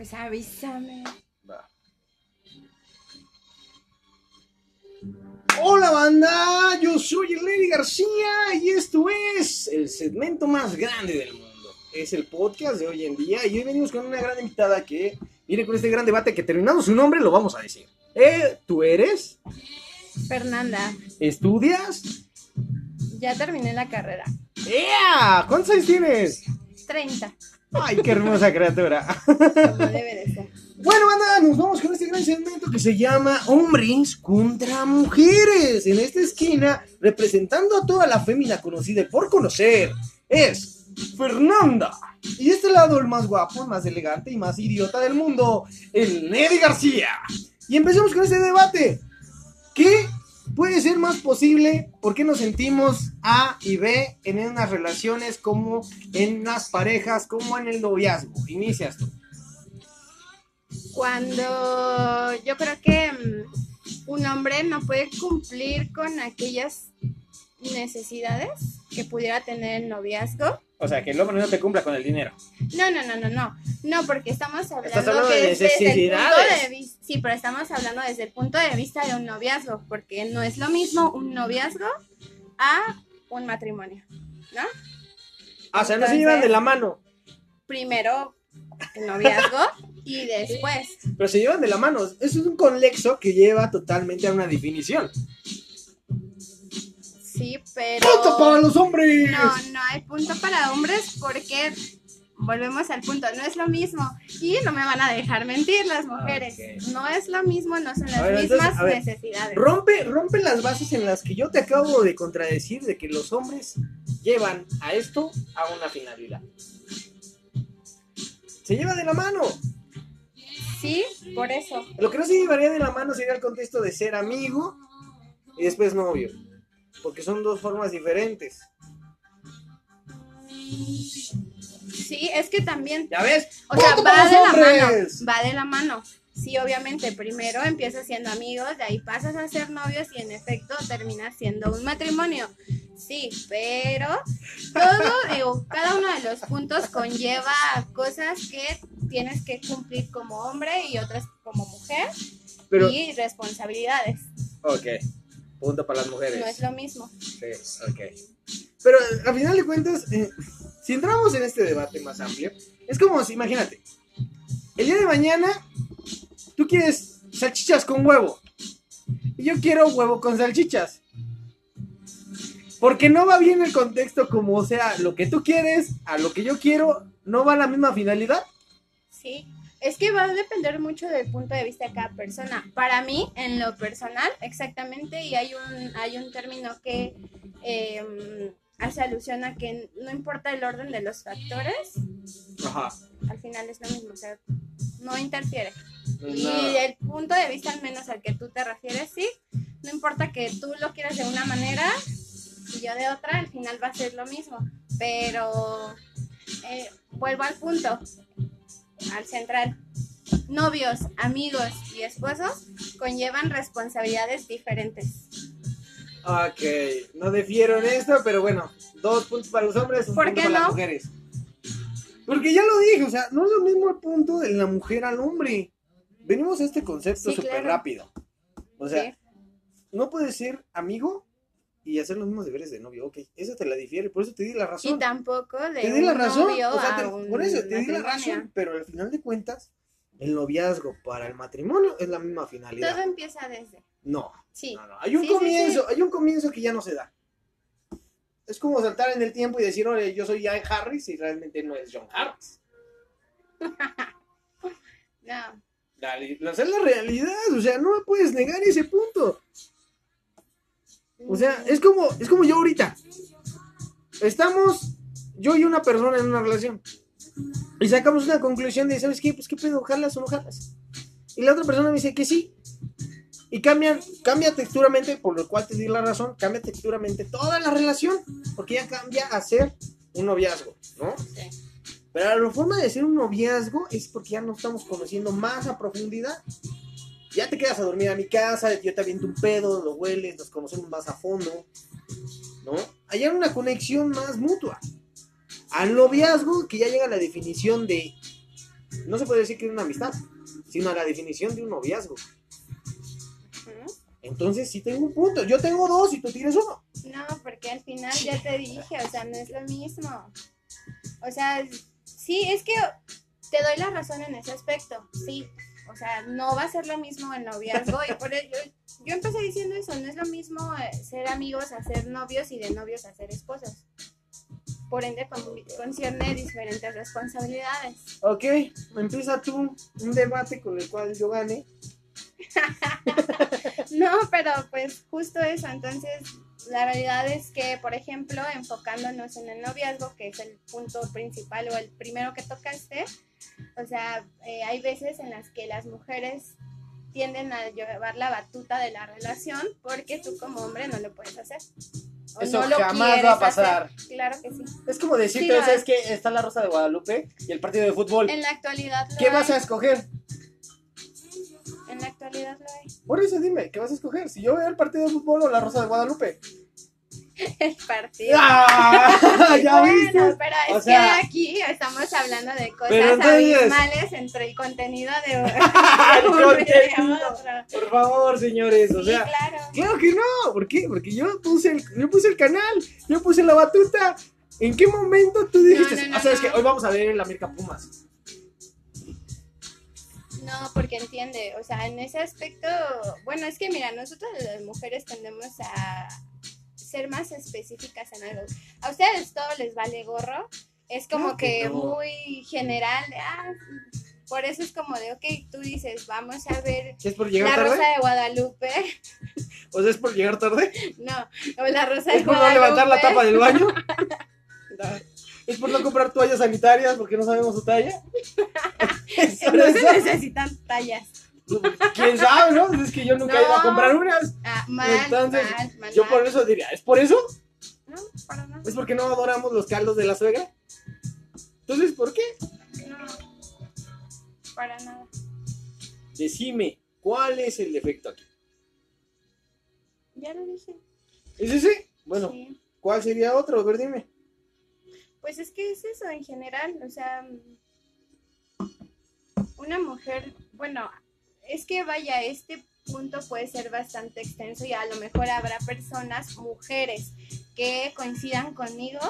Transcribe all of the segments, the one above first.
Pues avísame. Va. Hola banda, yo soy Lady García y esto es el segmento más grande del mundo. Es el podcast de hoy en día y hoy venimos con una gran invitada que viene con este gran debate que terminado su nombre lo vamos a decir. Eh, ¿Tú eres? Fernanda, ¿Estudias? ya terminé la carrera. ¡Ea! ¿Cuántos años tienes? 30, ¡Ay, qué hermosa criatura! como debe de ser. Bueno, banda, nos vamos con este gran segmento que se llama Hombres contra Mujeres. En esta esquina, representando a toda la fémina conocida y por conocer, es Fernanda. Y de este lado, el más guapo, el más elegante y más idiota del mundo, el Neddy García. Y empecemos con este debate. ¿Qué puede ser más posible? ¿Por qué nos sentimos A y B en unas relaciones como en las parejas, como en el noviazgo? Inicias tú. Cuando yo creo que mm, un hombre no puede cumplir con aquellas necesidades que pudiera tener el noviazgo. O sea, que el hombre no te cumpla con el dinero. No, no, no, no, no. No, porque estamos hablando, Estás hablando que de es desde el punto necesidades. de vista. Sí, pero estamos hablando desde el punto de vista de un noviazgo, porque no es lo mismo un noviazgo a un matrimonio, ¿no? Ah, o sea, no se llevan de la mano, Primero el noviazgo y después. pero se llevan de la mano. Eso es un conlexo que lleva totalmente a una definición. Sí, pero. ¡Punto para los hombres! No, no hay punto para hombres porque volvemos al punto, no es lo mismo. Y no me van a dejar mentir las mujeres. Ok. No es lo mismo, no son las ver, mismas ver, necesidades. Rompe, rompe las bases en las que yo te acabo de contradecir de que los hombres llevan a esto a una finalidad. Se lleva de la mano. Sí, por eso. Lo que no se llevaría de la mano sería el contexto de ser amigo y después novio. Porque son dos formas diferentes. Sí, es que también, ¿Ya ves? o sea, ¡Punto va de la mano, va de la mano. Sí, obviamente, primero empiezas siendo amigos, de ahí pasas a ser novios y en efecto terminas siendo un matrimonio. Sí, pero todo, digo, cada uno de los puntos conlleva cosas que tienes que cumplir como hombre y otras como mujer Pero, y responsabilidades. ok. Punto para las mujeres. No es lo mismo. Sí, ok. Pero a final de cuentas, eh, si entramos en este debate más amplio, es como si, imagínate, el día de mañana tú quieres salchichas con huevo y yo quiero huevo con salchichas. Porque no va bien el contexto como, o sea, lo que tú quieres a lo que yo quiero, no va a la misma finalidad. Sí, es que va a depender mucho del punto de vista de cada persona. Para mí, en lo personal, exactamente, y hay un, hay un término que eh, hace alusión a que no importa el orden de los factores, Ajá. al final es lo mismo, o sea, no interfiere. No, Y el punto de vista, al menos al que tú te refieres, sí, no importa que tú lo quieras de una manera y yo de otra, al final va a ser lo mismo. Pero eh, vuelvo al punto, al central. Novios, amigos y esposos conllevan responsabilidades diferentes. Ok, no defiero en esto, pero bueno, dos puntos para los hombres, un ¿Por punto qué para las mujeres. Porque ya lo dije, o sea, no es lo mismo el punto de la mujer al hombre. Venimos a este concepto Sí, súper claro. rápido. O sea, ¿sí? no puedes ser amigo y hacer los mismos deberes de novio. Ok, eso te la difiere, por eso te di la Y razón. tampoco de Te di la razón. novio O sea, a te- un por eso te di la razón. Pero al final de cuentas, el noviazgo para el matrimonio es la misma finalidad. Todo empieza desde. No, Sí. no, no. Hay un Sí, sí, comienzo, hay un comienzo que ya no se da. Es como saltar en el tiempo y decir, oye, yo soy Ian Harris y realmente no es John Harris. No. Esa es la realidad, o sea, no me puedes negar ese punto. O sea, es como, es como yo ahorita. Estamos, yo y una persona en una relación. Y sacamos una conclusión de, ¿sabes qué? Pues qué pedo, jalas o no jalas. Y la otra persona me dice que sí. Y cambian, cambia texturamente, por lo cual te di la razón, cambia texturamente toda la relación, porque ya cambia a ser un noviazgo, ¿no? Sí. Pero la forma de ser un noviazgo es porque ya nos estamos conociendo más a profundidad. Ya te quedas a dormir a mi casa, yo te aviento un pedo, lo hueles, nos conocemos más a fondo, ¿no? Hay una conexión más mutua. Al noviazgo, que ya llega la definición de no se puede decir que es una amistad, sino a la definición de un noviazgo. Entonces sí tengo un punto. Yo tengo dos y tú tienes uno. No, porque al final ya te dije, o sea, no es lo mismo. O sea, sí, es que te doy la razón en ese aspecto, sí. O sea, no va a ser lo mismo el noviazgo y por ello yo empecé diciendo eso, no es lo mismo eh, ser amigos a ser novios y de novios a ser esposos. Por ende, con- concierne diferentes responsabilidades. Ok, empieza tú un debate con el cual yo gane. No, pero pues justo eso. Entonces, la realidad es que, por ejemplo, enfocándonos en el noviazgo, que es el punto principal o el primero que tocaste, o sea, eh, hay veces en las que las mujeres tienden a llevar la batuta de la relación porque tú como hombre no lo puedes hacer. O Eso no lo jamás va a pasar. hacer. Claro que sí. Es como decirte, Sí, ¿sabes es- qué? Está la Rosa de Guadalupe y el partido de fútbol. En la actualidad lo ¿Qué hay. vas a escoger? En la actualidad lo hay. Por eso dime, ¿qué vas a escoger? Si yo veo el partido de fútbol o la Rosa de Guadalupe. El partido. ¡Ah! ¿Ya bueno, viste? pero es O sea- que aquí estamos hablando de cosas entonces- abismales entre el contenido de contenido. otro. Por favor, señores, o Sí, sea, claro. Claro que no. ¿Por qué? Porque yo puse el, yo puse el canal, yo puse la batuta. ¿En qué momento tú dijiste? No, no, no, ah, sabes no. que hoy vamos a ver el América Pumas. No, porque entiende, o sea, en ese aspecto, bueno, es que mira, nosotros las mujeres tendemos a ser más específicas en algo. A ustedes todo les vale gorro, es como que que no. muy general, ah, por eso es como de, ok, tú dices, vamos a ver ¿Es por La llegar tarde? Rosa de Guadalupe, O sea, es por llegar tarde. no, o La Rosa de Es por no Guadalupe. levantar la tapa del baño. Es por no comprar toallas sanitarias porque no sabemos su talla. Es por No eso. se necesitan tallas. ¿Quién sabe, no? Es que yo nunca he ido a No. comprar unas. Ah, mal, Entonces, mal, mal, Yo por eso diría, ¿es por eso? No, para nada. ¿Es porque no adoramos los caldos de la suegra? Entonces, ¿por qué? No, para nada. Decime, ¿cuál es el defecto aquí? Ya lo dije. ¿Es ese? Bueno, Sí. ¿cuál sería otro? A ver, dime. Pues es que es eso en general, o sea, una mujer, bueno, es que vaya, este punto puede ser bastante extenso y a lo mejor habrá personas, mujeres, que coincidan conmigo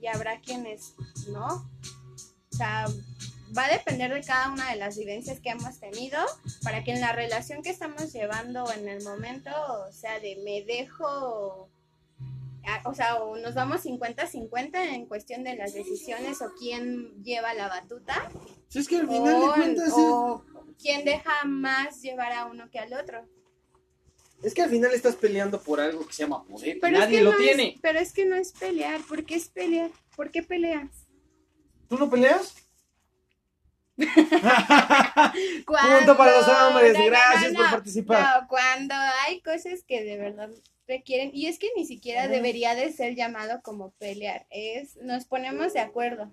y habrá quienes no. O sea, va a depender de cada una de las vivencias que hemos tenido para que en la relación que estamos llevando en el momento, o sea, de me dejo a- o sea, o nos vamos 50-50 en cuestión de las decisiones o quién lleva la batuta Si es que al final o, de cuentas o quién deja más llevar a uno que al otro. es, que al final estás peleando por algo que se llama poder. Pero Nadie es que lo no tiene. Es, pero es que no es pelear. ¿Por qué es pelear? ¿Por qué peleas? ¿Tú no peleas? Cuando- para los hombres, no, gracias no, por participar. No, cuando hay cosas que de verdad requieren, y es que ni siquiera debería de ser llamado como pelear, es nos ponemos de acuerdo.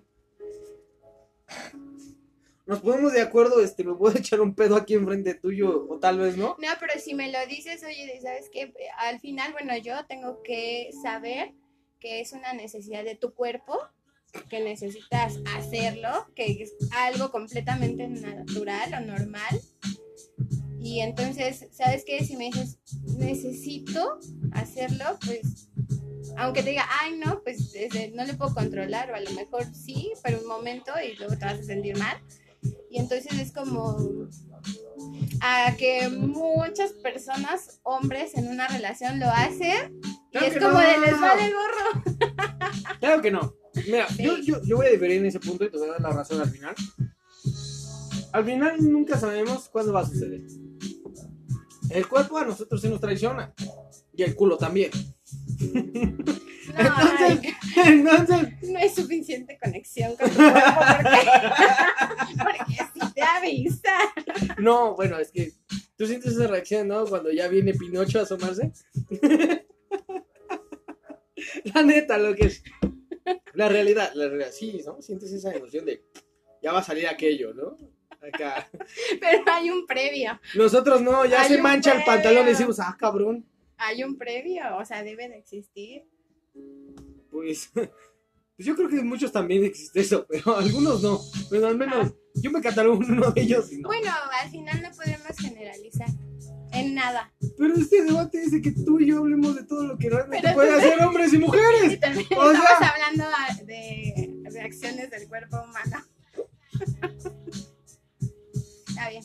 Nos ponemos de acuerdo, este, me puedo echar un pedo aquí enfrente tuyo, o tal vez no. No, pero si me lo dices, oye, ¿sabes qué? Al final, bueno, yo tengo que saber que es una necesidad de tu cuerpo, que necesitas hacerlo, que es algo completamente natural o normal. Y entonces, ¿sabes qué? Si me dices, necesito hacerlo, pues, aunque te diga, ay, no, pues no le puedo controlar, o a lo mejor sí, pero un momento y luego te vas a sentir mal. Y entonces es como a que muchas personas, hombres en una relación lo hacen y es como no. de les vale gorro. Claro que no. Mira, Sí. yo, yo, yo voy a diferir en ese punto y te voy a dar la razón al final. Al final nunca sabemos cuándo va a suceder. El cuerpo a nosotros se nos traiciona. Y el culo también. No, Entonces, ay, entonces, no hay suficiente conexión con tu cuerpo porque, porque si te avisa. no, bueno, es que tú sientes esa reacción, ¿no? Cuando ya viene Pinocho a asomarse. la neta, lo que es. La realidad, la realidad, sí, ¿no? Sientes esa emoción de ya va a salir aquello, ¿no? Acá. Pero hay un previo, Nosotros no, ya Hay se mancha el pantalón y decimos, ah, cabrón. hay un previo, o sea, debe de existir. Pues, pues yo creo que en muchos también existe eso, pero algunos no. Bueno, al menos yo me catalogo uno de ellos y no. Bueno, al final no podemos generalizar en nada. Pero este debate dice que tú y yo hablemos de todo lo que realmente Pero puede entonces- hacer hombres y Y mujeres. también O estamos sea- hablando de reacciones del cuerpo humano. Está bien.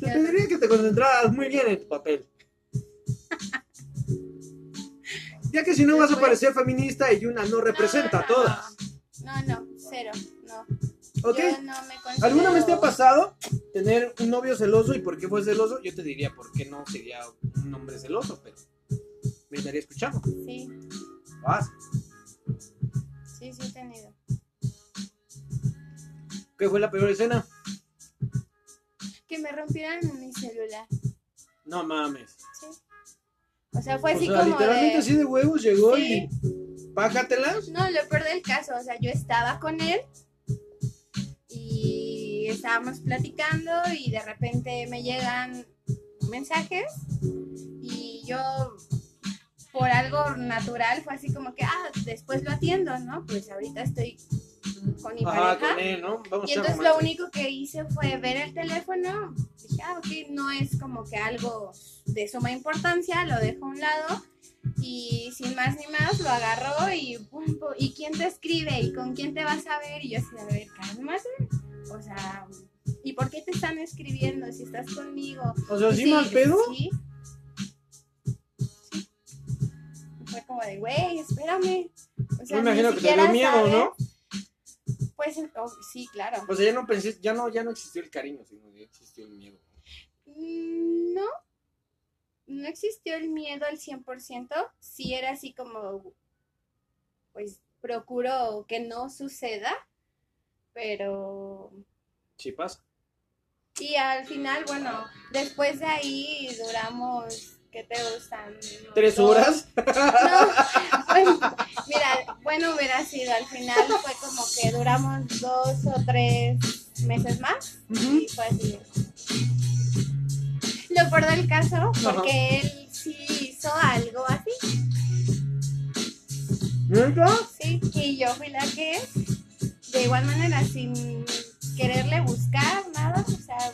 Te pediría que te concentraras muy bien en tu papel. Ya que si no vas a parecer feminista y Yuna no representa a todas. No, no, cero. No. ¿Ok? Yo no me considero... ¿Alguna vez te ha pasado tener un novio celoso y por qué fue celoso? Yo te diría por qué no sería un hombre celoso, pero me estaría escuchando. Sí, Vas. sí, sí he tenido. ¿Qué fue la peor escena? Que me rompieran mi celular. No mames. O sea, fue o así sea, como literalmente de... así de huevos llegó Sí. y pájatelas. No, lo peor del caso, o sea, yo estaba con él y estábamos platicando y de repente me llegan mensajes y yo por algo natural fue así como que, ah, después lo atiendo, ¿no? Pues ahorita estoy con mi Ajá, pareja. con él, ¿no? Vamos Y entonces lo romance. único que hice fue ver el teléfono. Dije, ah, ok, no es como que algo de suma importancia, lo dejo a un lado. Y sin más ni más lo agarró y pum, pum, ¿y quién te escribe? ¿Y con quién te vas a ver? Y yo así, a ver, cálmate. O sea, ¿y por qué te están escribiendo si estás conmigo? O sea, ¿sí Sí, mal pedo? Sí. Sí. Fue como de, güey, espérame. O Yo me imagino que te dio miedo. ¿no? Pues oh, sí, claro. O sea, ya no pensé, ya no, ya no existió el cariño, sino ya existió el miedo. Mm, No, no existió el miedo al 100%, sí era así como, pues procuro que no suceda, pero... Sí pasa. Y al final, bueno, después de ahí duramos, ¿qué te gustan? ¿Tres Dos- horas? No, bueno, mira, bueno hubiera sido, al final fue como que duramos dos o tres meses más y fue así. Lo peor del caso, porque él sí hizo algo así, ¿Neta? sí, y yo fui la que, de igual manera, sin quererle buscar nada, o sea,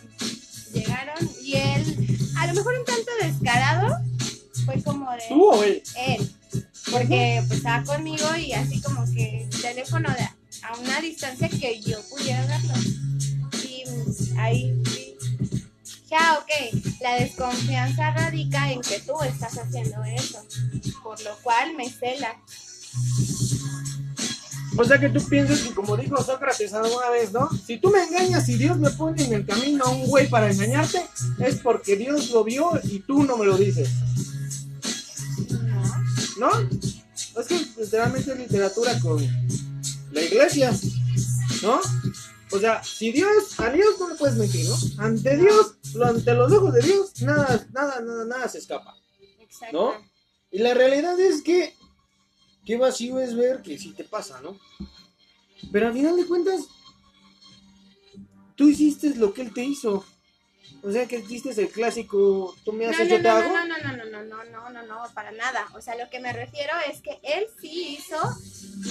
llegaron y él, a lo mejor un tanto descarado, fue como de... ¿Tú o él? él, porque pues estaba conmigo y así como que teléfono de, a una distancia que yo pudiera verlo. Y mm, ahí sí. Ya, ok, la desconfianza radica en que tú estás haciendo eso, por lo cual me cela. O sea que tú piensas que como dijo Sócrates alguna vez, ¿no? Si tú me engañas y Dios me pone en el camino a un güey para engañarte, es porque Dios lo vio y tú no me lo dices, No, ¿no? Es que literalmente es literatura con la iglesia, ¿no? O sea, si Dios, a Dios no le puedes mentir, ¿no? Ante Dios, ante los ojos de Dios, nada, nada, nada, nada se escapa. ¿No? Y la realidad es que qué vacío es ver que sí te pasa, ¿no? Pero al final de cuentas, tú hiciste lo que él te hizo. O sea, que es el clásico, tú me haces, no, no, yo te no, hago. No, no, no, no, no, no, no, no, para nada. O sea, lo que me refiero es que él sí hizo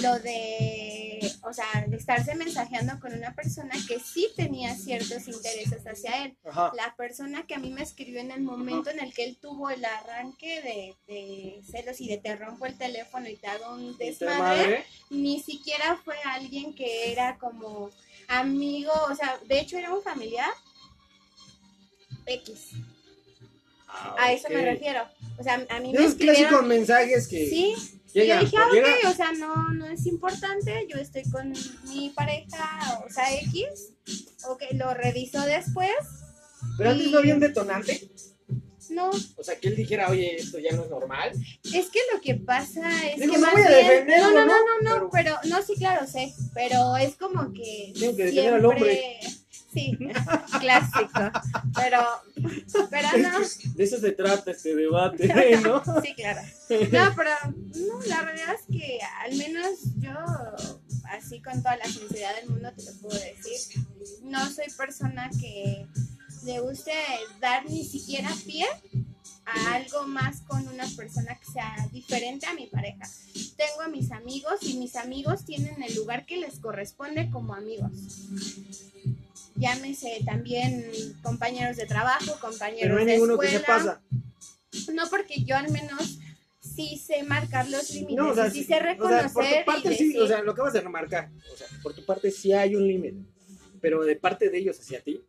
lo de, o sea, de estarse mensajeando con una persona que sí tenía ciertos intereses hacia él. La persona que a mí me escribió en el momento en el que él tuvo el arranque de, de, celos y de te rompo el teléfono y te hago un desmadre, ni siquiera fue alguien que era como amigo, o sea, de hecho era un familiar X. Ah, A eso me refiero. O sea, a mí me Esos clásicos mensajes que Sí, y llegan yo dije, ah, ok, o sea, no, no es importante, yo estoy con mi pareja, o sea, X, ok, lo reviso después, Pero antes no había un detonante. no, O sea, que él dijera, oye, esto ya no es normal. es que lo que pasa es Digo, que no más voy a bien, no, no, ¿no? no, no, Pero- pero, no, sí, claro, sé, pero es como que Tengo que defender al siempre- hombre. Sí, clásico, pero, pero no, De eso se trata este debate, ¿no? Sí, claro. No, pero no, la realidad es que al menos yo, así con toda la sinceridad del mundo, te lo puedo decir. No soy persona que le guste dar ni siquiera pie a algo más con una persona que sea diferente a mi pareja. tengo a mis amigos y mis amigos tienen el lugar que les corresponde como amigos. Llámese también compañeros de trabajo, compañeros Pero no hay de ninguno que escuela. se pasa. No, porque yo al menos sí sé marcar los límites, No, o sea, sí sé o sea, reconocer por tu parte sí, o sea, lo acabas de remarcar. O sea, por tu parte sí hay un límite. Pero de parte de ellos hacia ti.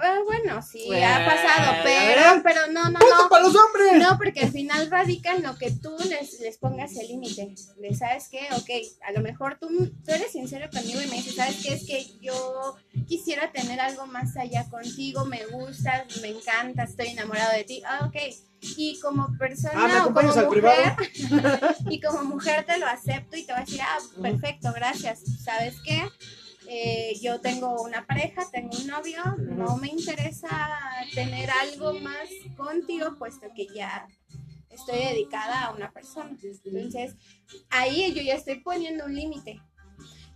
"Ah, bueno, sí, Bueno, ha pasado, pero, pero no, no, ¡Punto no. para los hombres! No, porque al final radica en lo que tú les, les pongas el límite. De, ¿sabes qué? Ok, a lo mejor tú, tú eres sincero conmigo y me dices, ¿sabes qué? Es que yo quisiera tener algo más allá contigo, me gustas, me encanta, estoy enamorado de ti. Ah, ok. Y como persona Ah, ¿me o como mujer, y como mujer te lo acepto y te voy a decir, ah, perfecto, gracias. ¿Sabes qué? Eh, yo tengo una pareja, tengo un novio, no me interesa tener algo más contigo, puesto que ya estoy dedicada a una persona. Entonces, ahí yo ya estoy poniendo un límite.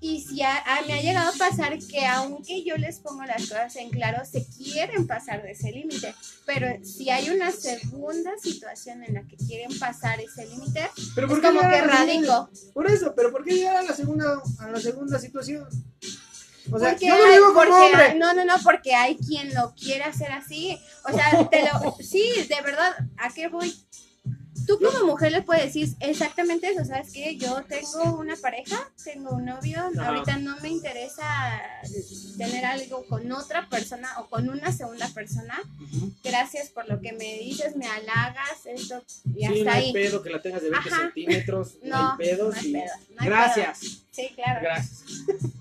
Y si a- a- me ha llegado a pasar que aunque yo les pongo las cosas en claro, se quieren pasar de ese límite. Pero si hay una segunda situación en la que quieren pasar ese límite, Pero es ¿por qué como que radico. Por eso, pero ¿por qué llegar a la segunda, a la segunda situación? O sea, Porque yo lo digo como hombre. hay- no, no, no, porque hay quien lo quiere hacer así. O sea, te lo, sí, de verdad, ¿a qué voy? Tú como mujer le puedes decir exactamente eso, ¿sabes qué? Yo tengo una pareja, tengo un novio, Ajá. ahorita no me interesa tener algo con otra persona o con una segunda persona. Ujú. Gracias por lo que me dices, me halagas, esto, y hasta Sí, no hay ahí. pedo que la tengas de 20 Ajá. centímetros. No, No, hay pedos. no hay y- pedo, no hay Gracias. Sí, claro. Gracias.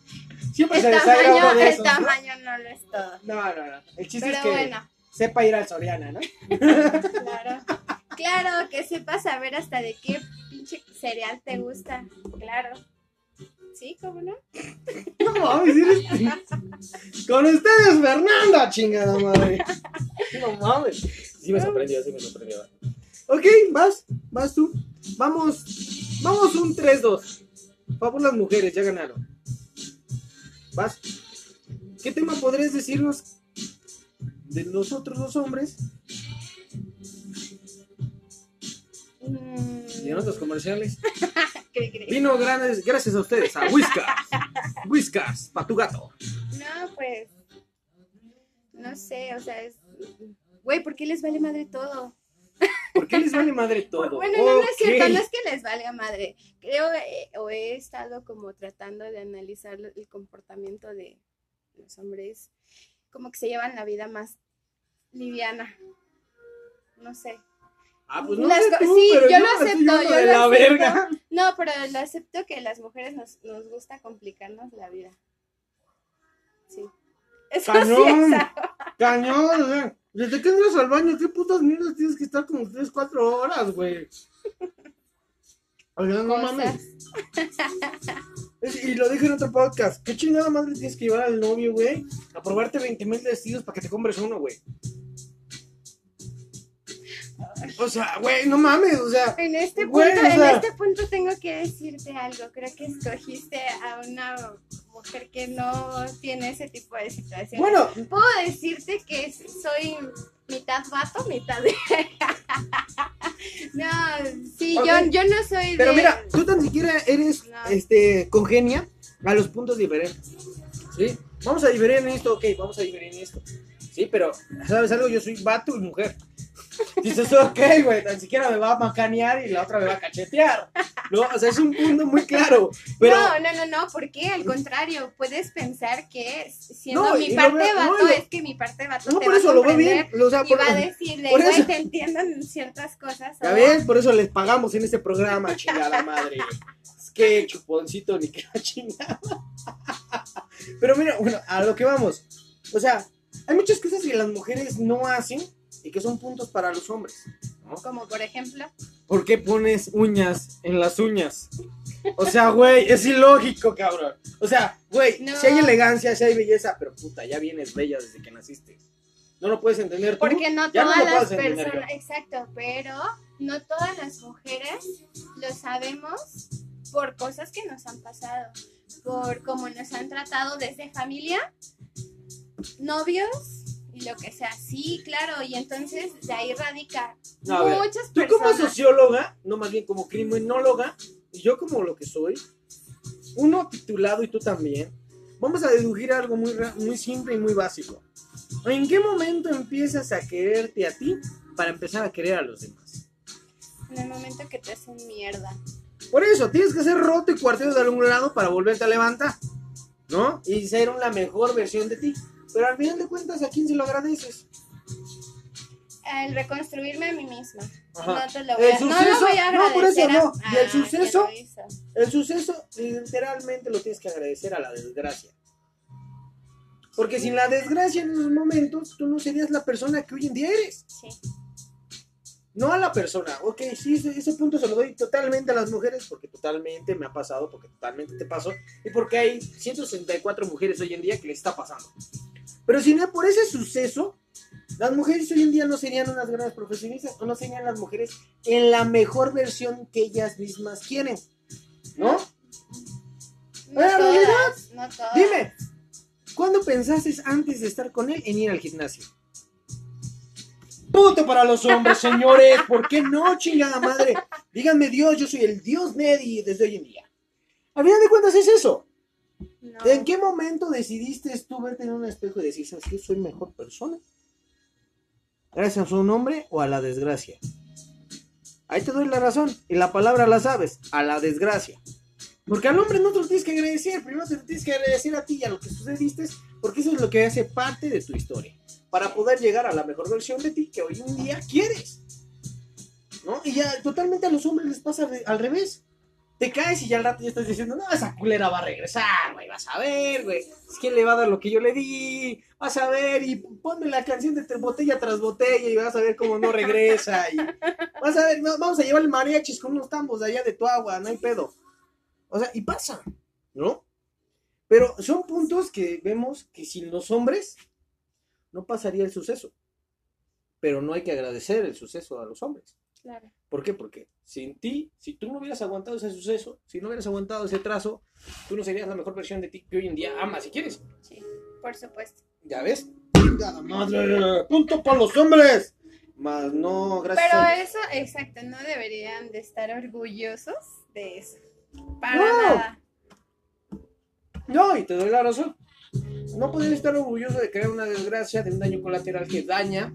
Siempre El se uno tamaño, de el tamaño no lo es todo. No, no, no. El chiste Pero es que bueno. sepa ir al Soriana, ¿no? Claro. Claro, que sepas saber hasta de qué pinche cereal te gusta. Claro. ¿Sí? ¿Cómo no? No mames, eres... Con ustedes, Fernanda, chingada madre. No mames. Sí me sorprendió, sí me sorprendió. Ok, vas, vas tú. Vamos, vamos un 3-2. Favor las mujeres, ya ganaron. Vas. ¿Qué tema podrías decirnos de nosotros los hombres Mm, y de otros comerciales? Vino grandes, gracias a ustedes, a Whiskas. Whiskas, pa' tu gato. No, pues. No sé, o sea, es. Güey, ¿por qué les vale madre todo? ¿Por qué les vale madre todo? Bueno, no, no es cierto, no es que les valga madre. Creo eh, o he estado como tratando de analizar el comportamiento de los hombres, como que se llevan la vida más liviana. No sé. Ah, pues no Las sé tú, sí, pero yo lo acepto, yo de lo la acepto. verga. No, pero lo acepto que las mujeres nos, nos gusta complicarnos la vida. Sí. Eso sí Cañón. es algo. Cañón, desde que entras al baño, ¿qué putas mierdas tienes que estar como 3, 4 horas, güey? Oigan, no mames. Es- y lo dije en otro podcast. ¿Qué chingada madre tienes que llevar al novio, güey? A probarte 20 mil vestidos para que te compres uno, güey. O sea, güey, no mames, o sea. En este Güey, punto, o sea- en este punto tengo que decirte algo. Creo que escogiste a una mujer que no tiene ese tipo de situaciones. Bueno, puedo decirte que soy mitad vato, mitad No, sí, yo, yo no soy de pero mira, tú tan siquiera eres, No. este, congenia a los puntos diferentes. ¿Sí? Vamos a diferir en esto, ok, vamos a diferir en esto. Sí, pero, ¿sabes algo? Yo soy vato y mujer. Dices, ok, güey, tan siquiera me va a macanear y la otra me va a cachetear. No, o sea, es un punto muy claro. Pero, No, no, no, no, ¿por qué? Al contrario, puedes pensar que siendo No, mi parte veo- no, vato es que mi parte vato no, te por va eso a lo veo bien. O sea, y por, va a decirle, güey, te entiendo en ciertas cosas. ya ves, por eso les pagamos en este programa, chingada madre. Es que chuponcito ni que la chingada. Pero mira, bueno, a lo que vamos. O sea, hay muchas cosas que las mujeres no hacen y que son puntos para los hombres. ¿no? Como por ejemplo, ¿Por qué pones uñas en las uñas? O sea, güey, es ilógico, cabrón. O sea, güey, No. si hay elegancia, si hay belleza, pero puta, ya vienes bella desde que naciste. No lo puedes entender tú. porque no ya todas las personas, exacto, pero no todas las mujeres lo sabemos por cosas que nos han pasado, por cómo nos han tratado desde familia, novios y lo que sea. Sí, claro, y entonces de ahí radica No, a ver, muchas Tú como personas. socióloga, no más bien como criminóloga, y yo como lo que soy, uno titulado y tú también, vamos a deducir algo muy, muy simple y muy básico. ¿En qué momento empiezas a quererte a ti para empezar a querer a los demás? En el momento que te hacen mierda. Por eso, tienes que ser roto y cuartero de algún lado para volverte a levantar, ¿no? Y ser la mejor versión de ti. Pero al final de cuentas, ¿a quién se lo agradeces? El reconstruirme a mí misma. Ajá. No te lo El voy a, no suceso- lo voy a no, por eso a- no. Y el suceso-. El suceso literalmente lo tienes que agradecer a la desgracia. Porque sin la desgracia en esos momentos, tú no serías la persona que hoy en día eres. Sí. No a la persona. Ok, sí, ese, ese punto se lo doy totalmente a las mujeres, porque totalmente me ha pasado, porque totalmente te pasó, y porque hay 164 mujeres hoy en día que les está pasando. Pero si no por ese suceso, las mujeres hoy en día no serían unas grandes profesionistas, o no serían las mujeres en la mejor versión que ellas mismas quieren. ¿No? No ¿En realidad? todas, no todas. Dime, ¿cuándo pensaste antes de estar con él en ir al gimnasio? Puto para los hombres, señores. ¿Por qué no, chingada madre? Díganme Dios, yo soy el Dios Neddy desde hoy en día. Al final de cuentas es eso. ¿En qué momento decidiste tú verte en un espejo y decir, ¿sabes qué? Soy mejor persona? ¿Gracias a su nombre o a la desgracia? Ahí te doy la razón. Y la palabra la sabes, a la desgracia. Porque al hombre no te lo tienes que agradecer. Primero te lo tienes que agradecer a ti y a lo que sucediste. Porque eso es lo que hace parte de tu historia. Para poder llegar a la mejor versión de ti que hoy en día quieres. ¿No? Y ya totalmente a los hombres les pasa al revés. Te caes y ya al rato ya estás diciendo, no, esa culera va a regresar, güey, vas a ver, güey. Es que le va a dar lo que yo le di, vas a ver, y ponme la canción de botella tras botella y vas a ver cómo no regresa. Y vas a ver, vamos a llevar el mariachis con unos tambos allá de tu agua, no hay pedo. O sea, y pasa, ¿no? Pero son puntos que vemos que sin los hombres no pasaría el suceso. Pero no hay que agradecer el suceso a los hombres. Claro. ¿Por qué? Porque sin ti, si tú no hubieras aguantado ese suceso, si no hubieras aguantado ese trazo, tú no serías la mejor versión de ti que hoy en día amas si quieres. Sí, por supuesto. ¿Ya ves? ¡Punto para los hombres! Más no, gracias Pero a eso, exacto, no deberían de estar orgullosos de eso. Para No. nada. No, y te doy la razón. No podrías estar orgulloso de crear una desgracia, de un daño colateral que daña,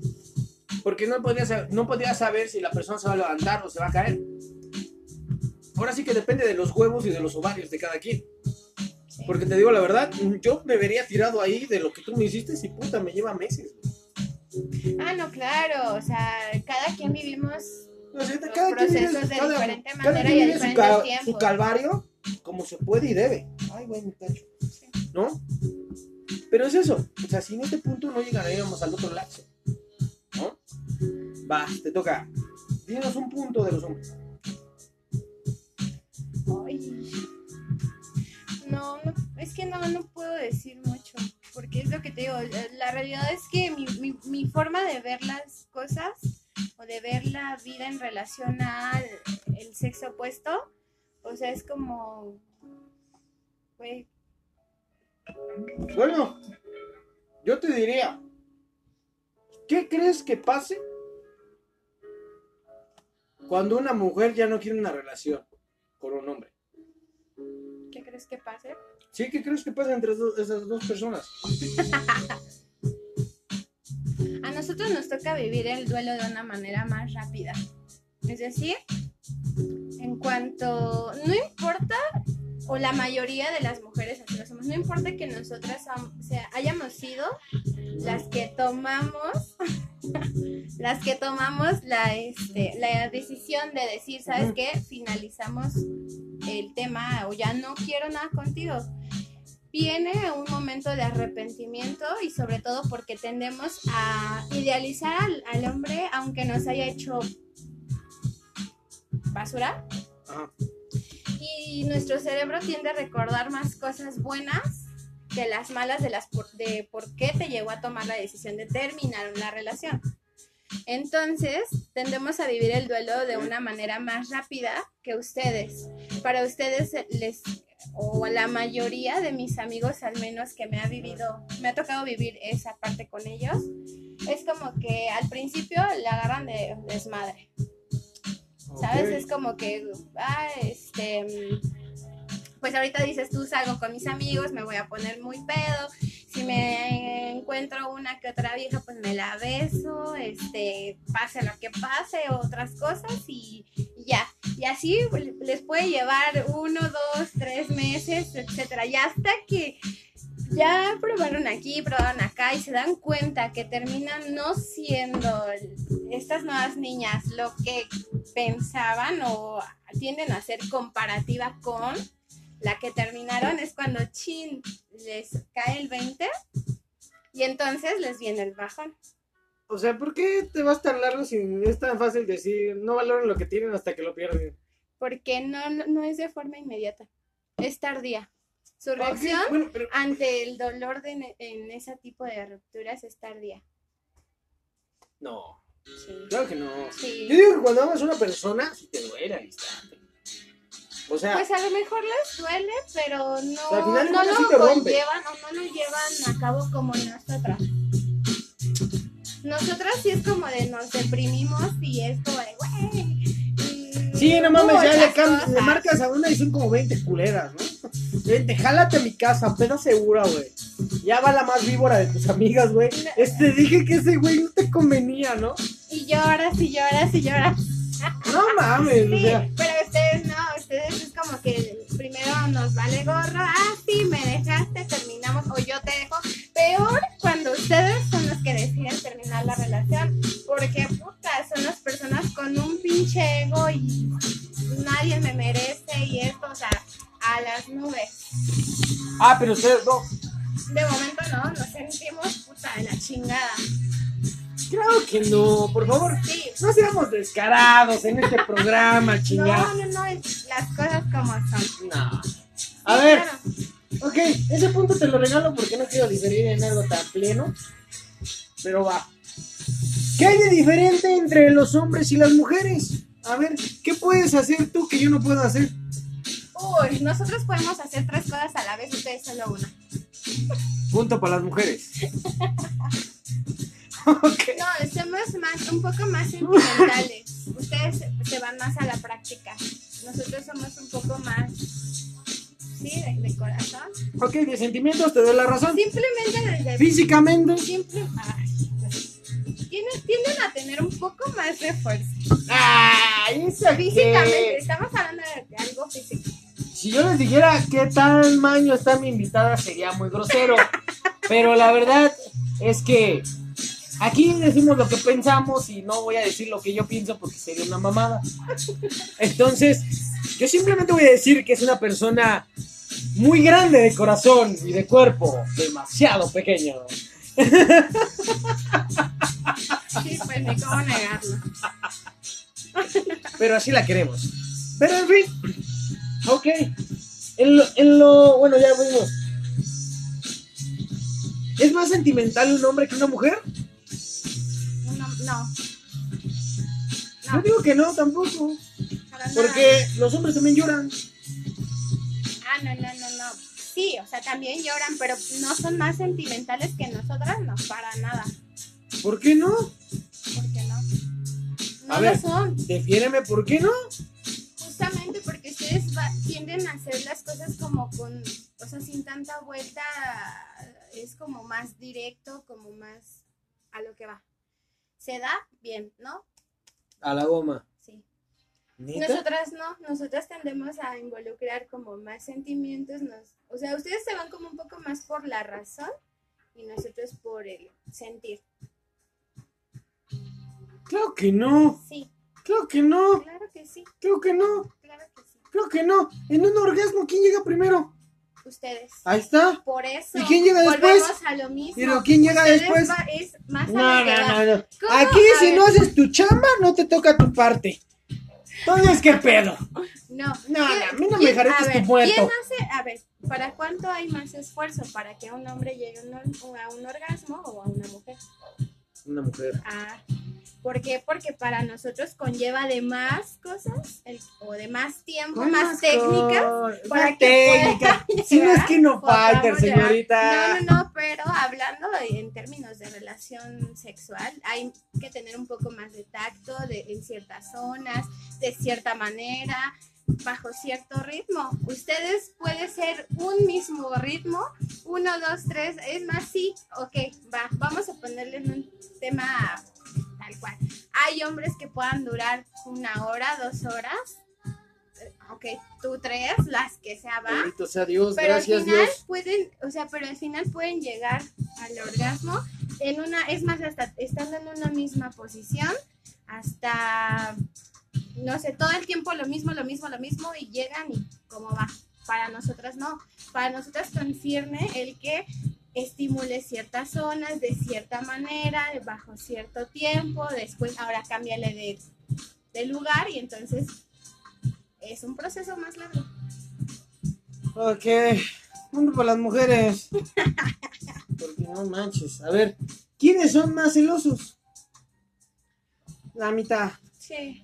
porque no podrías, no podrías saber si la persona se va a levantar o se va a caer. Ahora sí que depende de los huevos y de los ovarios de cada quien. Sí. Porque te digo la verdad, yo me vería tirado ahí de lo que tú me hiciste y puta, me lleva meses. Ah, no, claro. O sea, cada quien vivimos. Los cada quien vive, procesos de cada- diferente cada manera quien y a su, calvario como se puede y debe. Ay, güey, mi tacho. Sí. ¿No? Pero es eso. O sea, si en este punto no llegaríamos al otro lapso. ¿No? Va, te toca. Dinos un punto de los hombres. Ay. No, no, es que no, no puedo decir mucho, porque es lo que te digo, la, realidad es que mi, mi, mi forma de ver las cosas o de ver la vida en relación al el sexo opuesto, o sea, es como, Bueno, yo te diría, ¿qué crees que pase cuando una mujer ya no quiere una relación con un hombre? ¿qué crees que pase? ¿Sí? ¿Qué crees que pasa entre do- esas dos personas? A nosotros nos toca vivir el duelo de una manera más rápida. Es decir, en cuanto, no importa, o la mayoría de las mujeres así lo somos, no importa que nosotras o sea, hayamos sido las que tomamos, las que tomamos la, este, la decisión de decir, ¿sabes qué? Finalizamos el tema o ya no quiero nada contigo. Viene un momento de arrepentimiento y sobre todo porque tendemos a idealizar al, al hombre aunque nos haya hecho basura. Y nuestro cerebro tiende a recordar más cosas buenas que las malas de las por, de por qué te llegó a tomar la decisión de terminar una relación. Entonces, tendemos a vivir el duelo de una manera más rápida que ustedes. Para ustedes les o la mayoría de mis amigos al menos que me ha vivido, me ha tocado vivir esa parte con ellos, es como que al principio la agarran de desmadre. ¿Sabes? Es como que, ah, este, pues ahorita dices tú salgo con mis amigos, me voy a poner muy pedo. Si me encuentro una que otra vieja, pues me la beso, este, pase lo que pase, otras cosas y, ya. Y así les puede llevar uno, dos, tres meses, etcétera. Y hasta que ya probaron aquí, probaron acá y se dan cuenta que terminan no siendo estas nuevas niñas lo que pensaban o tienden a ser comparativa con la que terminaron es cuando chin les cae el 20 y entonces les viene el bajón. O sea, ¿por qué te vas tan largo si es tan fácil decir no valoran lo que tienen hasta que lo pierden? Porque no, no, es de forma inmediata, es tardía. Su reacción bueno, pero- ante el dolor de, en ese tipo de rupturas es tardía. No, Sí. claro que no. Sí. Yo digo que cuando amas a una persona, si te duele al instante. O sea, Pues a lo mejor les duele, pero no, al final no sí lo conllevan o no lo llevan a cabo como nosotras. Nosotras sí es como de nos deprimimos y es como de, güey. sí, no mames, ya le, le marcas a una y son como 20 culeras, ¿no? Vente, jálate a mi casa, peda segura, güey. Ya va la más víbora de tus amigas, güey. Este, dije que ese güey no te convenía, ¿no? Y lloras y lloras y lloras. No mames, o Sí, sea. pero ustedes no, ustedes es como que primero nos vale gorro, ah, sí, me dejaste, terminamos, o yo te dejo. Peor cuando ustedes son los que deciden terminar la relación, porque puta, son las personas con un pinche ego y nadie me merece y esto, o sea, a las nubes. Ah, pero ustedes no. De momento no, nos sentimos puta de la chingada. Claro que no, por favor. Sí. No seamos descarados en este programa, No, chingada. no, no, es las cosas como son. No. A Sí, ver, claro. ok, ese punto te lo regalo porque no quiero diferir en algo tan pleno. Pero va. ¿Qué hay de diferente entre los hombres y las mujeres? A ver, ¿qué puedes hacer tú que yo no puedo hacer? Uy, nosotros podemos hacer tres cosas a la vez, ustedes solo una. Punto para las mujeres. No, somos más, un poco más sentimentales. Ustedes se- van más a la práctica. Nosotros somos un poco más, sí, de, de corazón. Ok, de sentimientos te doy la razón. Simplemente desde... Físicamente. Simple, ay, pues, tienen, tienden a tener un poco más de fuerza. ¡Ay, esa Físicamente, estamos hablando de, algo físico. Si yo les dijera qué tal maño está mi invitada sería muy grosero. Pero la verdad es que aquí decimos lo que pensamos y no voy a decir lo que yo pienso porque sería una mamada. Entonces, yo simplemente voy a decir que es una persona muy grande de corazón y de cuerpo, demasiado pequeño. Sí, pues ni cómo negarlo. Pero así la queremos. Pero en fin, ok. En lo, en lo bueno, ya vimos. ¿Es más sentimental un hombre que una mujer? No, no. Digo que no, tampoco. para nada. Porque los hombres también lloran. Ah, no, no, no, no. Sí, o sea, también lloran, pero no son más sentimentales que nosotras, no, para nada. ¿Por qué no? ¿Por qué no? No A lo ver. son. Defiéreme, ¿por qué no? Justamente porque ustedes va- tienden a hacer las cosas como con, o sea, sin tanta vuelta, es como más directo, como más a lo que va. Se da bien, ¿no? A la goma. Sí. ¿Neta? Nosotras no, nosotras tendemos a involucrar como más sentimientos, nos, o sea, ustedes se van como un poco más por la razón y nosotros por el sentir. Claro que no. Sí, Claro que no. claro que sí, Claro que no. claro que sí. Claro que no. En un orgasmo, ¿quién llega primero? Ustedes. Ahí está. Por eso ¿Y quién llega después? volvemos a lo mismo. Pero ¿quién llega Ustedes después? va- es más No, no, no, no. ¿Cómo? Aquí A si ver. no haces tu chamba, no te toca tu parte. Entonces, ¿qué pedo? No, No, ¿Quién- no, a mí no me dejaré que esté muerto. ¿Quién hace? A ver, ¿para cuánto hay más esfuerzo? ¿Para que un hombre llegue a un, or- a un orgasmo o a una mujer? Una mujer. Ah, ¿Por qué? Porque para nosotros conlleva de más cosas el- o de más tiempo, ¿Cuál más técnicas. para que técnica. Si no es que no llegar. señorita. No, no, no, pero hablando de- en términos de relación sexual, hay que tener un poco más de tacto de, en ciertas zonas, de cierta manera, bajo cierto ritmo. Ustedes puede ser un mismo ritmo, uno, dos, tres, es más, sí, ok, va, vamos a ponerle un tema tal cual. Hay hombres que puedan durar una hora, dos horas. Ok, tú tres, las que sea va. Bendito sea Dios, Pero gracias al final Dios. pueden, o sea, pero al final pueden llegar al orgasmo en una, es más, hasta estando en una misma posición, hasta, no sé, todo el tiempo lo mismo, lo mismo, lo mismo, y llegan y cómo va. Para nosotras no. Para nosotras concierne el que estimule ciertas zonas de cierta manera, bajo cierto tiempo, después ahora cámbiale de, de lugar y entonces es un proceso más largo. Ok, punto para las mujeres. Porque no manches. A ver, ¿quiénes son más celosos? La mitad. Sí.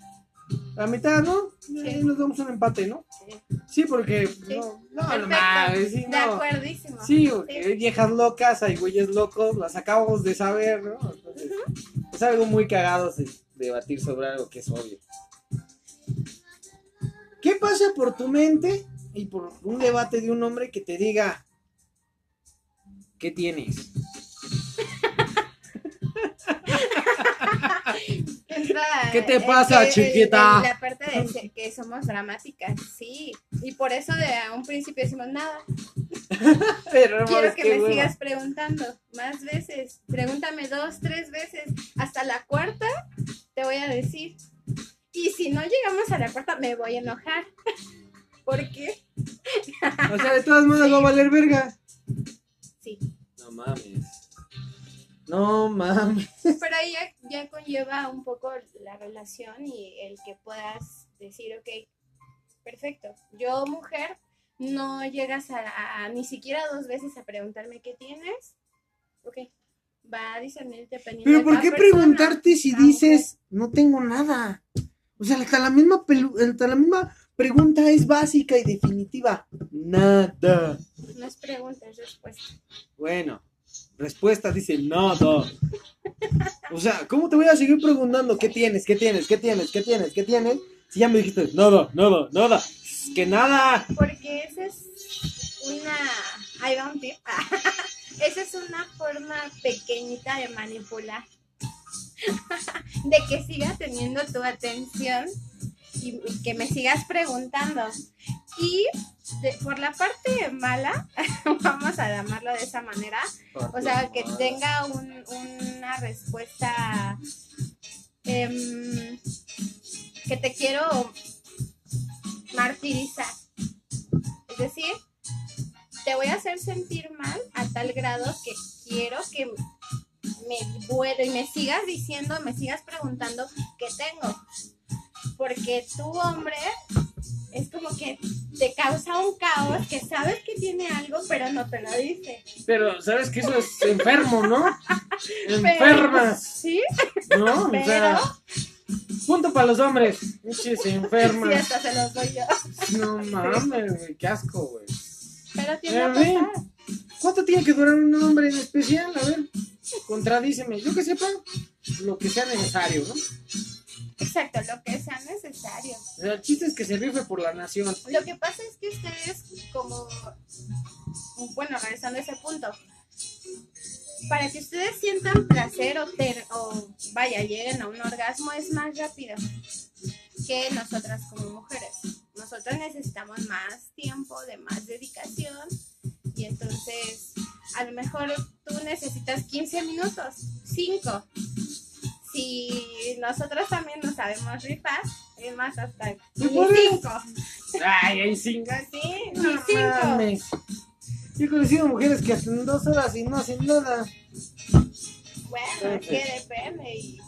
La mitad, ¿no? Sí. Ahí nos damos un empate, ¿no? Sí. Sí, porque. No, no, no mames, sí, De no. acuerdísimo. Sí, hay viejas locas, hay güeyes locos, las acabamos de saber, ¿no? Entonces, es algo muy cagado de- debatir sobre algo que es obvio. ¿Qué pasa por tu mente y por un debate de un hombre que te diga qué tienes? ¿Qué te eh, pasa, que, chiquita? La parte de ser- que somos dramáticas, sí. Y por eso de a un principio decimos nada. Pero Quiero que me sigas preguntando más veces. Pregúntame dos, tres veces. Hasta la cuarta te voy a decir. Y si no llegamos a la cuarta, me voy a enojar. ¿Por qué? O sea, de todas maneras va a valer verga. Sí. No mames. No mames. Pero ahí ya, ya conlleva un poco la relación y el que puedas decir, ok, perfecto. Yo, mujer, no llegas a, a- ni siquiera dos veces a preguntarme qué tienes. Ok, va a discernir dependiendo Pero de ¿por qué persona. preguntarte si Ah, dices no tengo nada? O sea, hasta la misma pelu- hasta la misma pregunta es básica y definitiva. Nada. No es pregunta, es respuesta. Bueno, respuesta dice nada. O sea, ¿cómo te voy a seguir preguntando qué tienes, qué tienes, qué tienes, qué tienes, qué tienes? Si ya me dijiste nada, nada, nada. Es que nada. Porque esa es una. Ahí va un tip. Esa es una forma pequeñita de manipular. De que siga teniendo tu atención y que me sigas preguntando. Y por la parte mala, vamos a llamarlo de esa manera, o sea, que tenga un- una respuesta em, que te quiero martirizar. Es decir, te voy a hacer sentir mal a tal grado que quiero que me vuelo y me sigas diciendo, me sigas preguntando qué tengo. Porque tu hombre es como que te causa un caos que sabes que tiene algo, pero no te lo dice. Pero, ¿sabes que eso es enfermo, no? Enfermas, ¿Sí? ¿no? O Pero sea, punto para los hombres. Sí, enfermas. hasta se los doy yo. No mames, güey, qué asco, güey. Pero tiene a pasar. ¿Cuánto tiene que durar un hombre en especial? A ver, contradíceme. Yo que sepa, lo que sea necesario, ¿no? Exacto, lo que sea necesario. El chiste es que se rife por la nación. Lo que pasa es que ustedes, como, bueno, regresando a ese punto, para que ustedes sientan placer o, ter- o vaya, lleguen a un orgasmo es más rápido que nosotras como mujeres. Nosotras necesitamos más tiempo, de más dedicación y entonces a lo mejor tú necesitas 15 minutos, 5. Si nosotros también nos sabemos rifar, es más hasta ¿Tú ni puedes? 5. Ay, ay, cinco. Sí, No ni 5. mames. Yo he conocido mujeres que hacen dos horas y no hacen nada. Bueno, es que depende. Y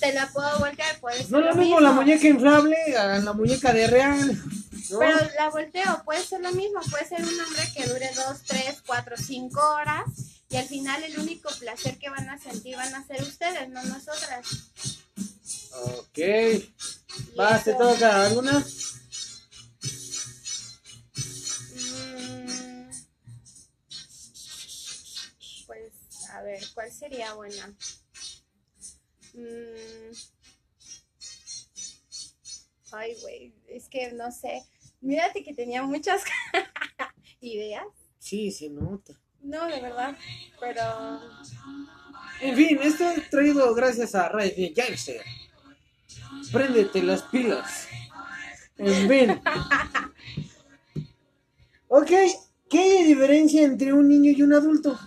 te la puedo voltear, puede ser. No es lo mismo la muñeca inflable a la muñeca de real. ¿no? Pero la volteo, puede ser lo mismo. Puede ser un hombre que dure 2, 3, 4, 5 horas. Y al final el único placer que van a sentir van a ser ustedes, no nosotras. Ok. Vas, te toca. ¿Alguna? Mm, Pues, a ver, ¿cuál sería buena? Mm, Ay, güey, es que no sé. Mírate que tenía muchas ideas. Sí, se nota. No, de verdad, pero En fin, esto es traído gracias a de Gangster. Préndete las pilas. En fin. Ok, ¿qué hay de diferencia entre un niño y un adulto?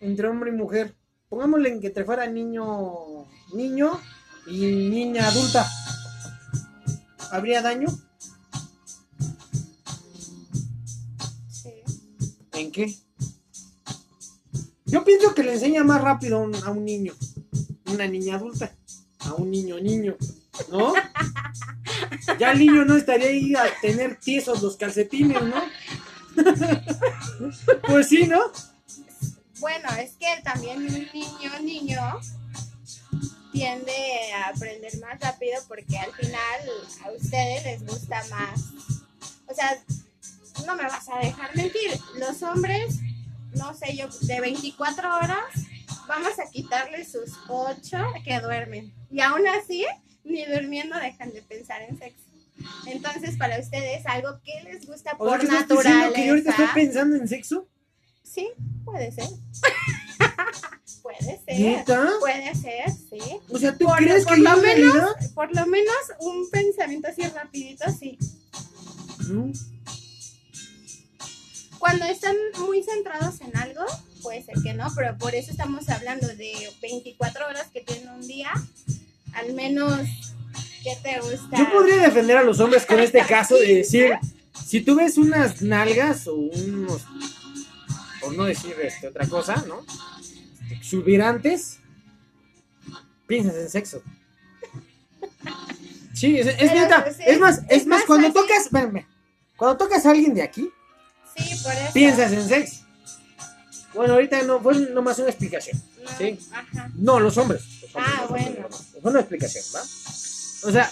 Entre hombre y mujer. Pongámosle en que te fuera niño, niño y niña adulta. ¿Habría daño? sí. ¿En qué? Yo pienso que le enseña más rápido a un, a un niño, una niña adulta, a un niño niño, ¿no? Ya el niño no estaría ahí a tener tiesos los calcetines, ¿no? Pues sí, ¿no? Bueno, es que también un niño, niño tiende a aprender más rápido porque al final a ustedes les gusta más. O sea, no me vas a dejar mentir. Los hombres, no sé yo, de 24 horas, vamos a quitarles sus 8 que duermen. Y aún así, ni durmiendo dejan de pensar en sexo. Entonces, para ustedes, algo que les gusta O sea, por que yo ahorita estoy pensando en sexo. Sí, puede ser. puede ser. ¿Neta? Puede ser, sí. O sea, ¿tú Por- crees por que lo menos- realidad- Por lo menos un pensamiento así rapidito, sí. No. Cuando están muy centrados en algo, puede ser que no, pero por eso estamos hablando de 24 horas que tienen un día. Al menos, ¿qué te gusta? Yo podría defender a los hombres con este caso de decir, si tú ves unas nalgas o unos, por no decir este, otra cosa, ¿no? Exuberantes, piensas en sexo. Sí, es, es neta. pues, Es más, es más, cuando tocas, espérame, cuando tocas a alguien de aquí, Sí, por eso. piensas en sexo. Bueno, ahorita no fue nomás una explicación. No, Sí. Ajá. No, los hombres. Los hombres, Ah, los bueno. hombres. Fue una explicación, ¿va? O sea,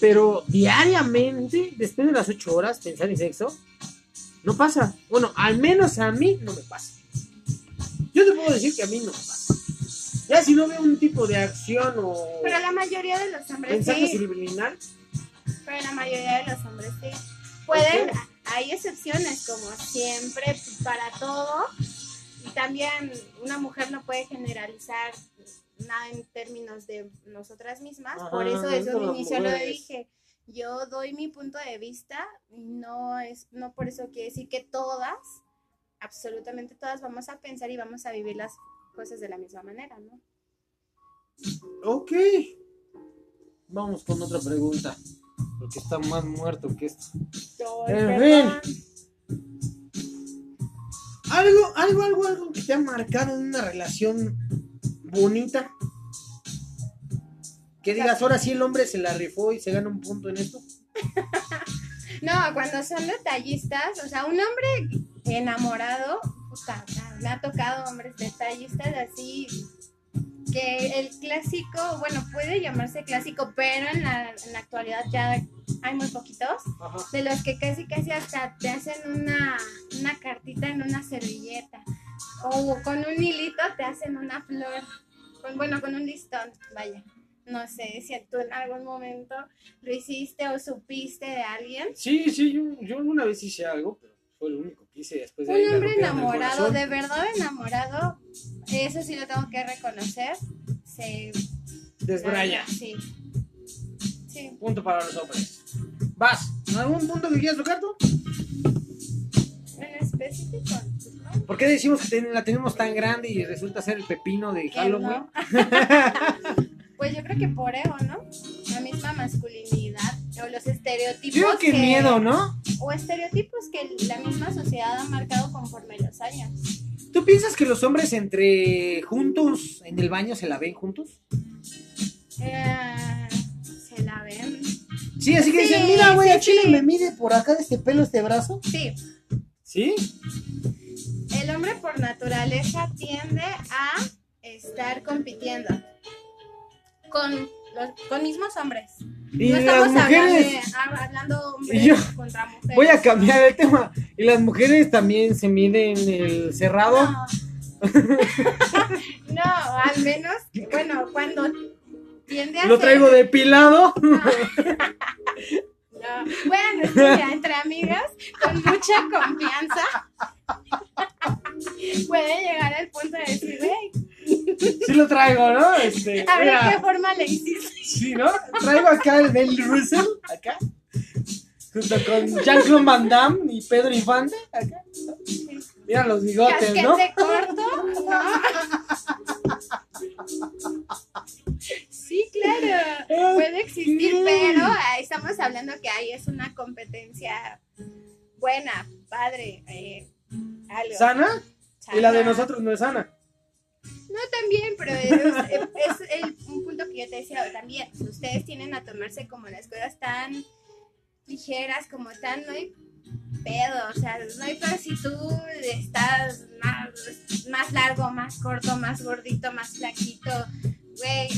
pero diariamente, después de las ocho horas, pensar en sexo, no pasa. Bueno, al menos a mí no me pasa. Yo te puedo decir que a mí no me pasa. Ya si no veo un tipo de acción o Pero la mayoría de los hombres mensaje sí. subliminal, Pero la mayoría de los hombres sí. Pueden, hay excepciones como siempre para todo. Y también una mujer no puede generalizar nada en términos de nosotras mismas. Por eso desde un inicio lo dije. Yo doy mi punto de vista no es, no por eso quiere decir que todas, absolutamente todas, vamos a pensar y vamos a vivir las cosas de la misma manera, ¿no? ok. Vamos con otra pregunta. Porque está más muerto que esto. En perdón. Algo, algo, algo, algo que te ha marcado en una relación bonita. Que digas, ahora sí el hombre se la rifó y se gana un punto en esto. No, cuando son detallistas, o sea, un hombre enamorado, puta, me ha tocado hombres detallistas así, que el clásico, bueno, puede llamarse clásico, pero en la, en la actualidad ya hay muy poquitos, Ajá. de los que casi casi hasta te hacen una, una cartita en una servilleta, o con un hilito te hacen una flor, con, bueno, con un listón, vaya. No sé si tú en algún momento lo hiciste o supiste de alguien. Sí, sí, yo, yo alguna vez hice algo, pero fue lo único que hice después de Un hombre enamorado, de verdad enamorado, eso sí lo tengo que reconocer. Se Desbraya. Sí. Sí. Punto para los hombres. Vas. ¿Algún punto que quieras tocar tú? En específico. ¿no? ¿Por qué decimos que ten- la tenemos tan grande y resulta ser el pepino de Halloween? no. pues yo creo que por ego, ¿no? La misma masculinidad o los estereotipos. Yo creo que miedo, ¿no? O estereotipos que la misma sociedad ha marcado conforme los años. ¿Tú piensas que los hombres entre juntos en el baño se la ven juntos? Eh, se la ven. Sí, así que Sí, dicen, mira, güey, sí, a Chile sí. me mide por acá de este pelo, este brazo. Sí, ¿Sí? el hombre por naturaleza tiende a estar compitiendo con los- con mismos hombres. Y no las mujeres, hablando, hablando hombres Y yo- contra mujeres. voy a cambiar el tema. Y las mujeres también se miden el cerrado. No. no, al menos, bueno, cuando tiende a Lo ser- traigo depilado. No. Bueno, mira, entre amigas, con mucha confianza, puede llegar al punto de decir, güey, Sí lo traigo, ¿no? Este, a ver mira. qué forma le hiciste. Sí, ¿no? Traigo acá el Bill Russell, acá. Junto con Jean-Claude Van Damme y Pedro Infante, acá. Mira los bigotes, ¿no? Corto, ¿no? Sí, claro, puede existir, pero estamos hablando que ahí es una competencia buena, padre, eh, algo. ¿Sana? Y la de nosotros no es sana. No, también, pero es, es el, un punto que yo te decía también. Si ustedes tienen a tomarse como las cosas tan ligeras, como tan, no hay pedo, o sea, no hay pedo si tú estás más, más largo, más corto, más gordito, más flaquito, güey.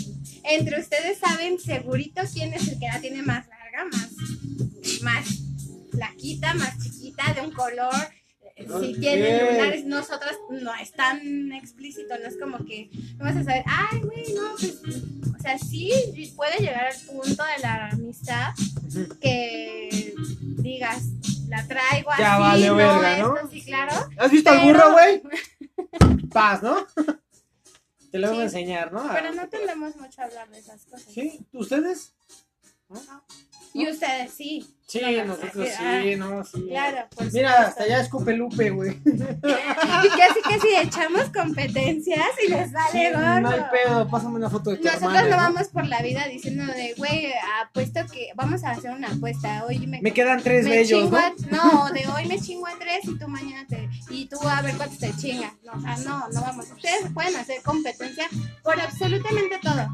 Entre ustedes saben segurito quién es el que la tiene más larga, más, más flaquita, más chiquita, de un color. Si Ok. tienen lunares, nosotras no es tan explícito, no es como que no vas a saber, ay, güey, no, pues, o sea, sí puede llegar al punto de la amistad que digas, la traigo Ya así, vale no, verga, ¿no? esto sí, claro. ¿Has visto al Pero- burro, güey? Paz, ¿no? Te lo voy a enseñar, ¿no? Pero no tendemos mucho a hablar de esas cosas. ¿Sí? ¿Ustedes? Y ustedes sí. Sí, No, no, nosotros sí, sí, no, sí. Claro, por Mira, supuesto. hasta allá escupe Lupe, güey. Casi que si echamos competencias y les Sí, vale gordo. no hay pedo, pásame una foto de tu Nosotros hermana, no ¿no? vamos por la vida diciendo de, güey, apuesto que vamos a hacer una apuesta. Hoy me, Me quedan tres me bellos, chingo ¿no? a- no, de hoy me chingo a tres y tú mañana te. Y tú a ver cuántos te chingas. No, o sea, no, no vamos. Ustedes pueden hacer competencia por absolutamente todo.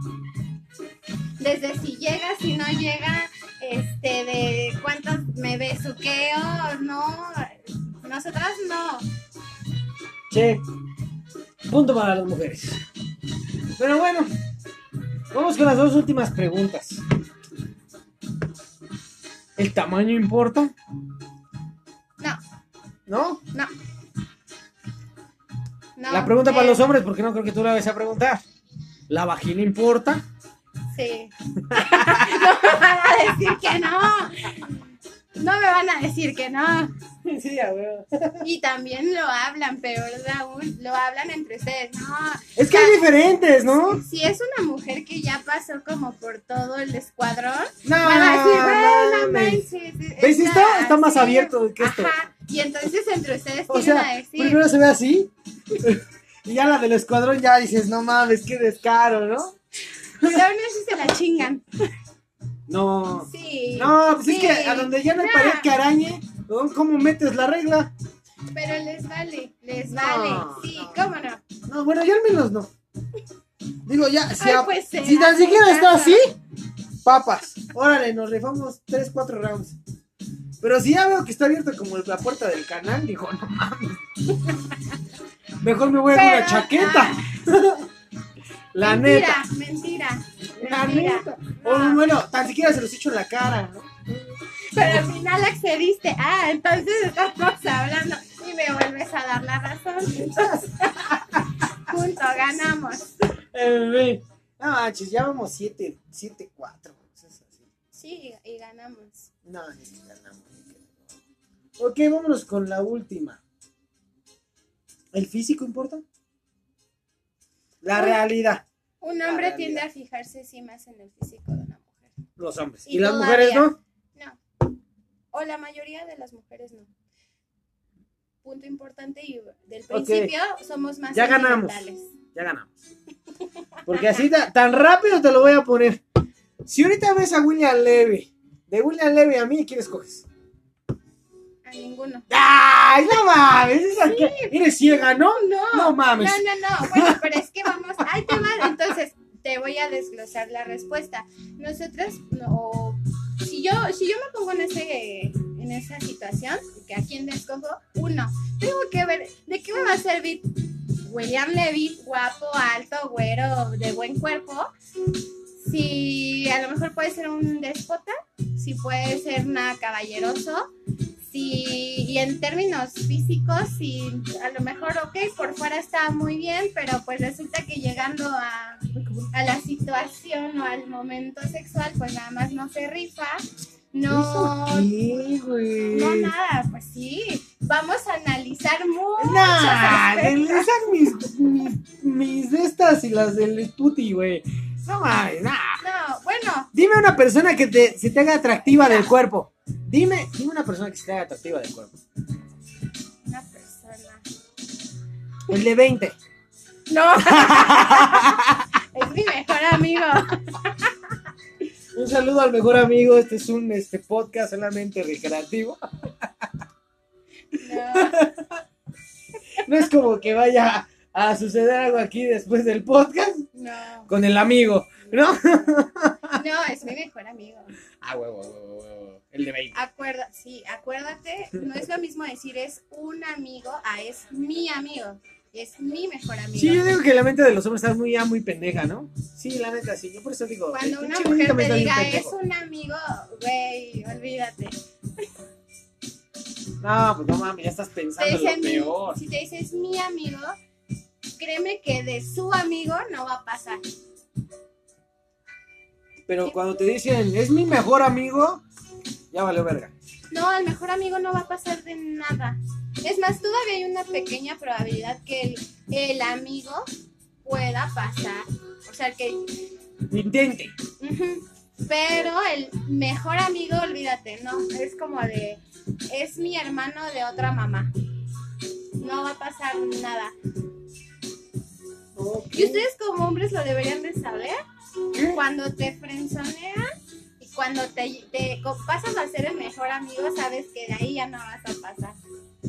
Desde si llega, si no llega, este, de cuántos me besuqueo, no. Nosotras no. Che, punto para las mujeres. Pero bueno, vamos con las dos últimas preguntas. ¿El tamaño importa? No, ¿No? no. No, la pregunta para eh, los hombres, porque no creo que tú la vayas a preguntar. ¿La vagina importa? Sí. no me van a decir que no. No me van a decir que no. Sí. Y también lo hablan, pero Raúl, lo hablan entre ustedes. No, Es que hay diferentes, ¿no? si es una mujer que ya pasó como por todo el escuadrón, No, van a decir, bueno, mames. manches. ¿Ves? Está- está más así". abierto que esto. Ajá. Y entonces entre ustedes O tienen a sea, decir. primero se ve así. Y ya la del escuadrón ya dices, no mames, qué descaro, ¿no? Aún así se la chingan. No. Sí. No, pues es sí. que a donde ya no hay pared que arañe. ¿cómo metes la regla? Pero les vale, les No, vale. Sí, no. cómo no. No, bueno, ya al menos no. Digo, ya, si, Ay, a- pues, si tan siquiera está casa. así, papas. Órale, nos rifamos 3, 4 rounds. Pero si ya veo que está abierto como la puerta del canal, digo, no mames. Mejor me voy a poner una Pero, chaqueta. La mentira, neta. mentira. La mentira. neta. No. O bueno, tan siquiera se los echo en la cara, ¿no? Pero al final accediste. Ah, entonces estamos hablando y me vuelves a dar la razón. Entonces, junto, ganamos. En fin. No manches, ya vamos 7, 7, 4. Sí, y ganamos. No, ni que ganamos. Ok, vámonos con la última. ¿El físico importa? La realidad. Un hombre tiende a fijarse sí más en el físico de una mujer. Los hombres. Y ¿Y, las mujeres no? No. O la mayoría de las mujeres no. Punto importante y del principio somos más Ya ganamos. Ya ganamos. Porque así ta- tan rápido te lo voy a poner. Si ahorita ves a William Levy, de William Levy a mí, ¿quién escoges? A ninguno. ¡Ay, no mames! esa que- Eres ciega, ¿no? No, No mames. No, no, no. Bueno, pero es que vamos. Ahí te va. Entonces, te voy a desglosar la respuesta. Nosotras, no, si yo, si yo me pongo en ese, en esa situación, que a quién escojo, uno, tengo que ver de qué me va a servir William Levy, guapo, alto, güero, de buen cuerpo, si a lo mejor puede ser un déspota, si puede ser nada caballeroso, si, y en términos físicos, si a lo mejor, ok, por fuera está muy bien, pero pues resulta que llegando a, a la situación o al momento sexual, pues nada más no se rifa. No, qué, no nada, pues sí. Vamos a analizar muchos Nah, esas mis, mis, mis de estas y las del tuti, güey. No mames, nah. No, bueno, Dime una persona que te, se te haga atractiva del cuerpo. Dime, dime una persona que se te haga atractiva del cuerpo. una persona. El de 20. No. es mi mejor amigo. Un saludo al mejor amigo. Este es un este podcast solamente recreativo. No. No es como que vaya a suceder algo aquí después del podcast No. con el amigo, ¿no? No, es mi mejor amigo. Ah, huevo, huevo, huevo. El de 20. Acuerda, sí, acuérdate, no es lo mismo decir es un amigo a es mi amigo. Es mi mejor amigo. Sí, yo digo que la mente de los hombres está muy, ya muy pendeja, ¿no? Sí, la neta, sí. Yo por eso digo. Cuando el una mujer te diga es un amigo, güey, olvídate. No, pues no mames, ya estás pensando lo mi- peor. si te dice es mi amigo, créeme que de su amigo no va a pasar. Pero cuando te dicen, es mi mejor amigo, ya valió verga. No, el mejor amigo no va a pasar de nada. Es más, todavía hay una pequeña probabilidad que el, el amigo pueda pasar. O sea, que Intente. Pero el mejor amigo, olvídate, no, es como de, es mi hermano de otra mamá. No va a pasar nada. Y ustedes como hombres lo deberían de saber. Cuando te frenzonean y cuando te, pasas a ser el mejor amigo, sabes que de ahí ya no vas a pasar.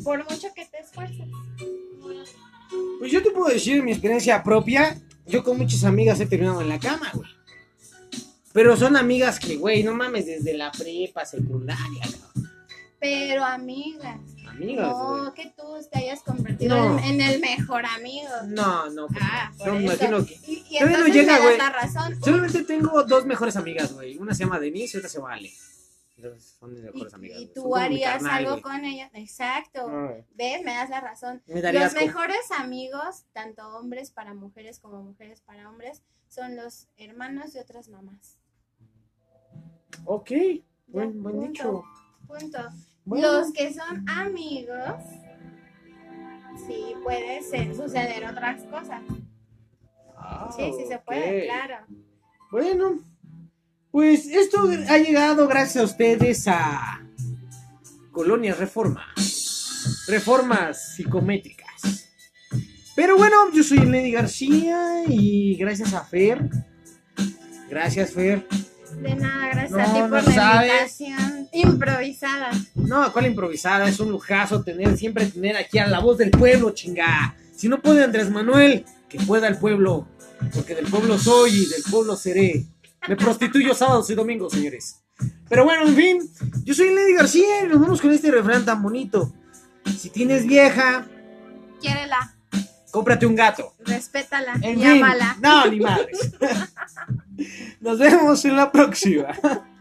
Por mucho que te esfuerces. Pues yo te puedo decir mi experiencia propia. Yo con muchas amigas he terminado en la cama, güey. Pero son amigas que, güey, no mames, desde la prepa, secundaria, cabrón. Pero amigas, Amigas, güey. no que tú te hayas convertido No. en, en el mejor amigo. No, no, pues Ah, no. me eso. imagino que. Y, y Todavía no entonces llega, me das güey. la razón. Solamente tengo dos mejores amigas, güey. Una se llama Denise y otra se llama Ale. Entonces son mis Y, mejores amigas. y tú harías carnal, algo con ella. Exacto. Ah, ¿Ves? Me das la razón. Me Los asco. mejores amigos, tanto hombres para mujeres como mujeres para hombres, son los hermanos de otras mamás. Ok, buen, buen punto. dicho. Punto. Bueno. Los que son amigos, sí puede ser, suceder otras cosas. Ah, Sí, sí se puede, claro. Bueno, pues esto ha llegado gracias a ustedes a Colonia Reforma. Reformas psicométricas. Pero bueno, yo soy Lenny García y gracias a Fer. Gracias, Fer. De nada, gracias No, a ti no por la sabes. invitación improvisada. No, ¿cuál improvisada? Es un lujazo tener, siempre tener aquí a la voz del pueblo, chinga. Si no puede Andrés Manuel, que pueda el pueblo. Porque del pueblo soy y del pueblo seré. Me prostituyo sábados y domingos, señores. Pero bueno, en fin, yo soy Lady García y nos vamos con este refrán tan bonito. Si tienes vieja, Quiérela, cómprate un gato. respétala En y fin, no, ni madres. Nos vemos en la próxima.